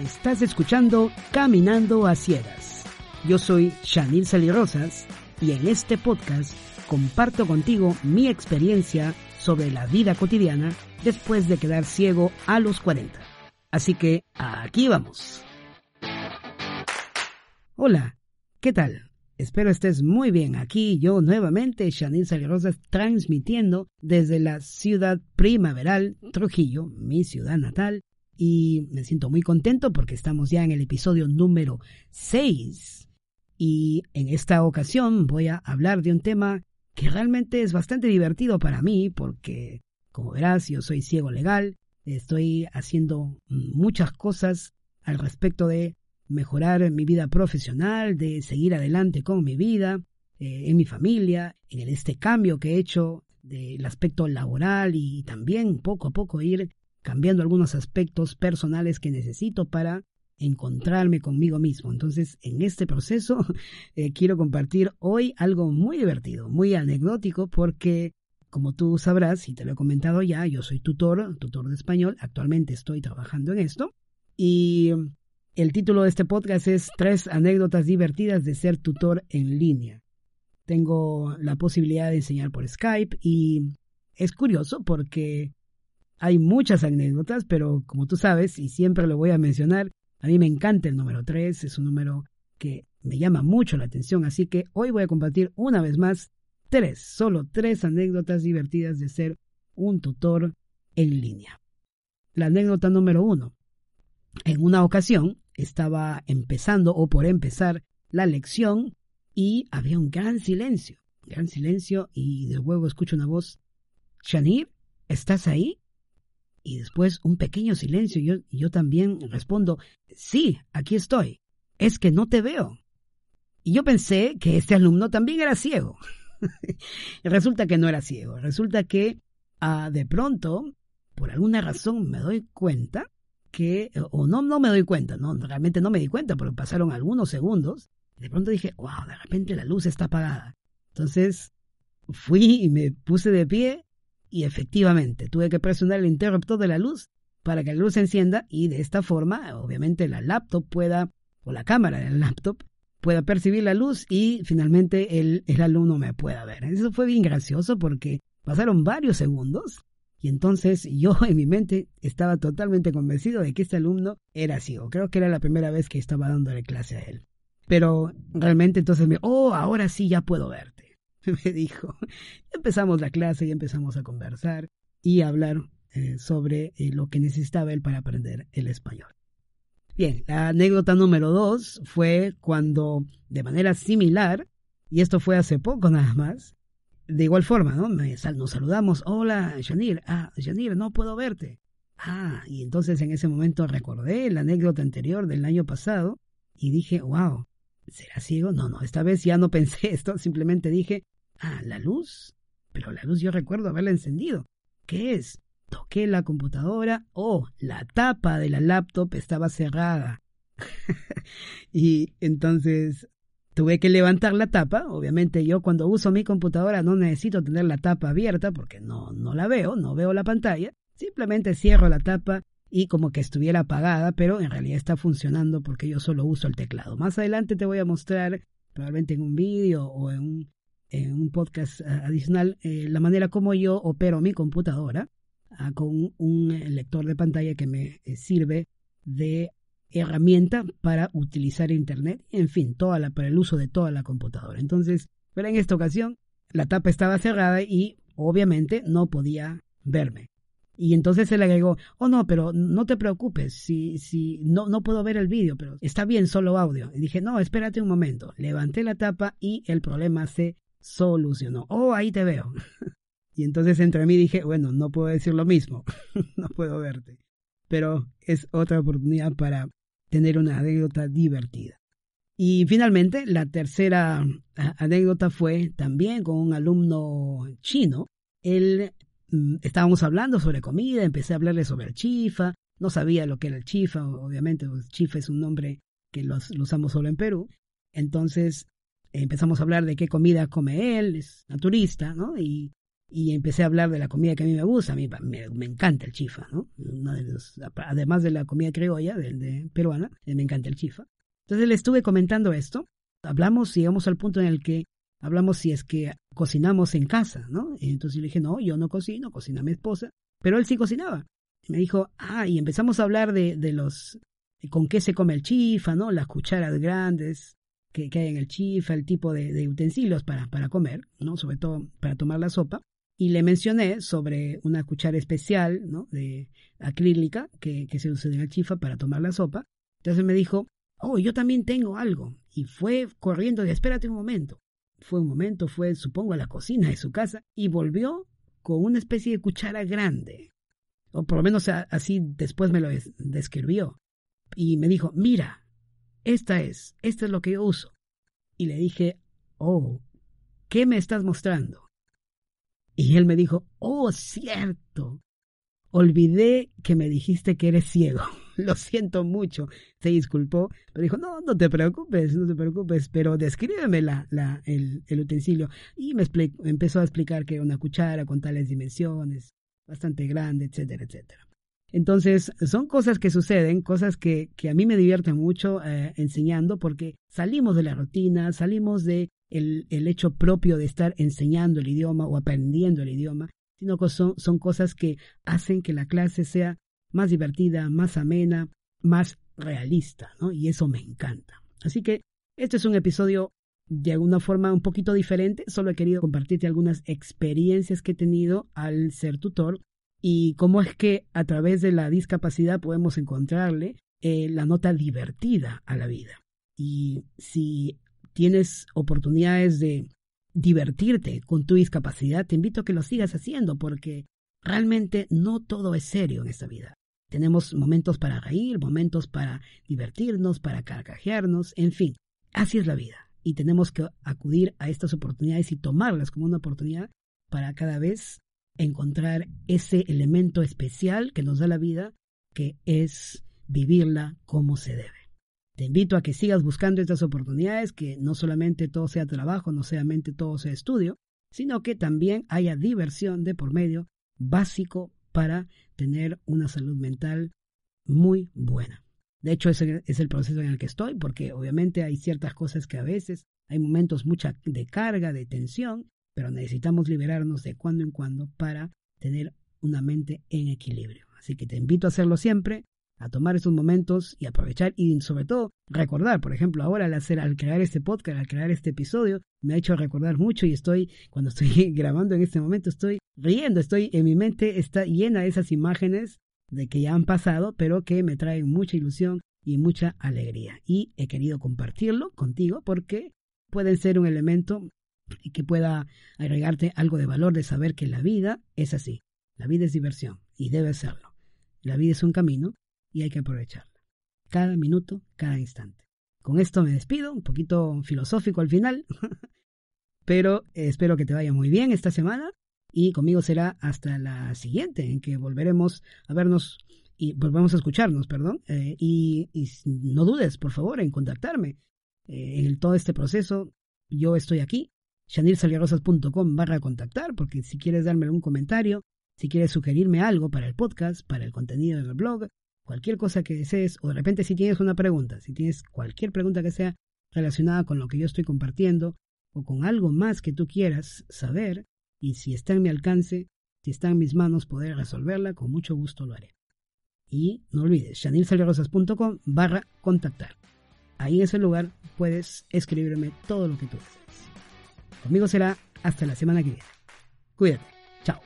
Estás escuchando Caminando a Ciegas. Yo soy Shanil Salirosas y en este podcast comparto contigo mi experiencia sobre la vida cotidiana después de quedar ciego a los 40. Así que aquí vamos. Hola, ¿qué tal? Espero estés muy bien. Aquí yo nuevamente, Shanil Salirosas, transmitiendo desde la ciudad primaveral, Trujillo, mi ciudad natal, y me siento muy contento porque estamos ya en el episodio número 6 y en esta ocasión voy a hablar de un tema que realmente es bastante divertido para mí porque, como verás, yo soy ciego legal, estoy haciendo muchas cosas al respecto de mejorar mi vida profesional, de seguir adelante con mi vida, eh, en mi familia, en este cambio que he hecho del aspecto laboral y también poco a poco ir cambiando algunos aspectos personales que necesito para encontrarme conmigo mismo. Entonces, en este proceso eh, quiero compartir hoy algo muy divertido, muy anecdótico, porque como tú sabrás, y te lo he comentado ya, yo soy tutor, tutor de español, actualmente estoy trabajando en esto, y el título de este podcast es Tres anécdotas divertidas de ser tutor en línea. Tengo la posibilidad de enseñar por Skype y es curioso porque hay muchas anécdotas, pero como tú sabes, y siempre lo voy a mencionar, a mí me encanta el número 3, es un número que me llama mucho la atención, así que hoy voy a compartir una vez más tres, solo tres anécdotas divertidas de ser un tutor en línea. La anécdota número uno. En una ocasión estaba empezando o por empezar la lección y había un gran silencio, gran silencio y de luego escucho una voz, Shanir, ¿estás ahí? Y después un pequeño silencio y yo, también respondo, sí, aquí estoy. Es que no te veo. Y yo pensé que este alumno también era ciego. resulta que no era ciego. Resulta que ah, de pronto, por alguna razón, me doy cuenta que, o no, no me doy cuenta, no, realmente no me di cuenta porque pasaron algunos segundos. De pronto dije, wow, de repente la luz está apagada. Entonces fui y me puse de pie y efectivamente, tuve que presionar el interruptor de la luz para que la luz se encienda y de esta forma, obviamente, la laptop pueda, o la cámara del laptop, pueda percibir la luz y finalmente el, el alumno me pueda ver. Eso fue bien gracioso porque pasaron varios segundos y entonces yo en mi mente estaba totalmente convencido de que este alumno era ciego. Creo que era la primera vez que estaba dándole clase a él. Pero realmente entonces me, oh, ahora sí ya puedo verte. me dijo. Empezamos la clase y empezamos a conversar y a hablar eh, sobre eh, lo que necesitaba él para aprender el español. Bien, la anécdota número dos fue cuando, de manera similar, y esto fue hace poco nada más, de igual forma, ¿no? nos saludamos, hola, Janir, ah, Janir, no puedo verte. Ah, y entonces en ese momento recordé la anécdota anterior del año pasado y dije, wow, ¿será ciego? No, no, esta vez ya no pensé esto, simplemente dije, ah, la luz. Pero la luz yo recuerdo haberla encendido. ¿Qué es? Toqué la computadora, oh, la tapa de la laptop estaba cerrada. y entonces tuve que levantar la tapa. Obviamente yo cuando uso mi computadora no necesito tener la tapa abierta porque no, no la veo, no veo la pantalla. Simplemente cierro la tapa y como que estuviera apagada, pero en realidad está funcionando porque yo solo uso el teclado. Más adelante te voy a mostrar, probablemente en un vídeo o en un, en un podcast eh, adicional, eh, la manera como yo opero mi computadora ah, con un lector de pantalla que me eh, sirve de herramienta para utilizar Internet, en fin, toda la, para el uso de toda la computadora. Entonces, pero en esta ocasión la tapa estaba cerrada y obviamente no podía verme. Y entonces él agregó, oh no, pero no te preocupes, si, si, no, no puedo ver el vídeo, pero está bien solo audio. Y dije, no, espérate un momento. Levanté la tapa y el problema se solucionó. Oh, ahí te veo. y entonces entre mí dije, bueno, no puedo decir lo mismo, no puedo verte. Pero es otra oportunidad para tener una anécdota divertida. Y finalmente, la tercera anécdota fue también con un alumno chino. Él Mm, estábamos hablando sobre comida, empecé a hablarle sobre el chifa, no sabía lo que era el chifa, obviamente, el pues, chifa es un nombre que lo usamos solo en Perú. Entonces empezamos a hablar de qué comida come él, es naturista, ¿no? Y y empecé a hablar de la comida que a mí me gusta. A mí me, encanta el chifa, ¿no? además de la comida criolla, de, peruana, eh, me encanta el chifa. Entonces le estuve comentando esto. Hablamos, llegamos al punto en el que hablamos si es que cocinamos en casa, ¿no? Entonces yo le dije, no, yo no cocino, cocina mi esposa. Pero él sí cocinaba. Y me dijo, ah, y empezamos a hablar de, de los, con qué se come el chifa, ¿no? Las cucharas grandes que, hay en el chifa, el tipo de, de utensilios para, para comer, ¿no? Sobre todo para tomar la sopa y le mencioné sobre una cuchara especial, ¿no? De acrílica que, que se usa en el chifa para tomar la sopa. Entonces me dijo, oh, yo también tengo algo. Y fue corriendo, y espérate un momento. Fue un momento, fue, supongo, a la cocina de su casa y volvió con una especie de cuchara grande. O por lo menos así después me lo describió. Y me dijo, mira, esta es, esta es lo que yo uso. Y le dije, oh, ¿qué me estás mostrando? Y él me dijo, oh, cierto. Olvidé que me dijiste que eres ciego. Lo siento mucho. Se disculpó, pero dijo, no, no te preocupes, no te preocupes, pero descríbeme la, la, el, el utensilio. Y me empezó a explicar que era una cuchara con tales dimensiones, bastante grande, etcétera, etcétera. Entonces, son cosas que suceden, cosas que, que a mí me divierten mucho eh, enseñando porque salimos de la rutina, salimos de el, el, hecho propio de estar enseñando el idioma o aprendiendo el idioma, sino que son, son cosas que hacen que la clase sea más divertida, más amena, más realista, ¿no? Y eso me encanta. Así que este es un episodio de alguna forma un poquito diferente, solo he querido compartirte algunas experiencias que he tenido al ser tutor y cómo es que a través de la discapacidad podemos encontrarle eh, la nota divertida a la vida. Y si tienes oportunidades de divertirte con tu discapacidad, te invito a que lo sigas haciendo porque realmente no todo es serio en esta vida. Tenemos momentos para reír, momentos para divertirnos, para carcajearnos, en fin, así es la vida. Y tenemos que acudir a estas oportunidades y tomarlas como una oportunidad para cada vez encontrar ese elemento especial que nos da la vida, que es vivirla como se debe. Te invito a que sigas buscando estas oportunidades, que no solamente todo sea trabajo, no solamente todo sea estudio, sino que también haya diversión de por medio básico para tener una salud mental muy buena. De hecho, ese es el proceso en el que estoy, porque obviamente hay ciertas cosas que a veces hay momentos mucha de carga, de tensión, pero necesitamos liberarnos de cuando en cuando para tener una mente en equilibrio. Así que te invito a hacerlo siempre, a tomar estos momentos y aprovechar y sobre todo recordar, por ejemplo, ahora al hacer al crear este podcast, al crear este episodio, me ha hecho recordar mucho y estoy cuando estoy grabando en este momento estoy riendo, estoy en mi mente está llena de esas imágenes de que ya han pasado, pero que me traen mucha ilusión y mucha alegría y he querido compartirlo contigo porque pueden ser un elemento y que pueda agregarte algo de valor de saber que la vida es así. La vida es diversión y debe serlo. La vida es un camino y hay que aprovecharla. Cada minuto, cada instante. Con esto me despido, un poquito filosófico al final, pero espero que te vaya muy bien esta semana y conmigo será hasta la siguiente en que volveremos a vernos y volvemos a escucharnos, perdón, eh, y, no dudes, por favor, en contactarme. Eh, en todo este proceso, yo estoy aquí, shanilsaliarosas.com barra contactar, porque si quieres darme algún comentario, si quieres sugerirme algo para el podcast, para el contenido del blog, cualquier cosa que desees, o de repente si tienes una pregunta, si tienes cualquier pregunta que sea relacionada con lo que yo estoy compartiendo, o con algo más que tú quieras saber, y si está en mi alcance, si está en mis manos poder resolverla, con mucho gusto lo haré. Y no olvides, shanilsaliarosas.com barra contactar. Ahí en ese lugar puedes escribirme todo lo que tú desees. Conmigo será hasta la semana que viene. Cuídate. Chao.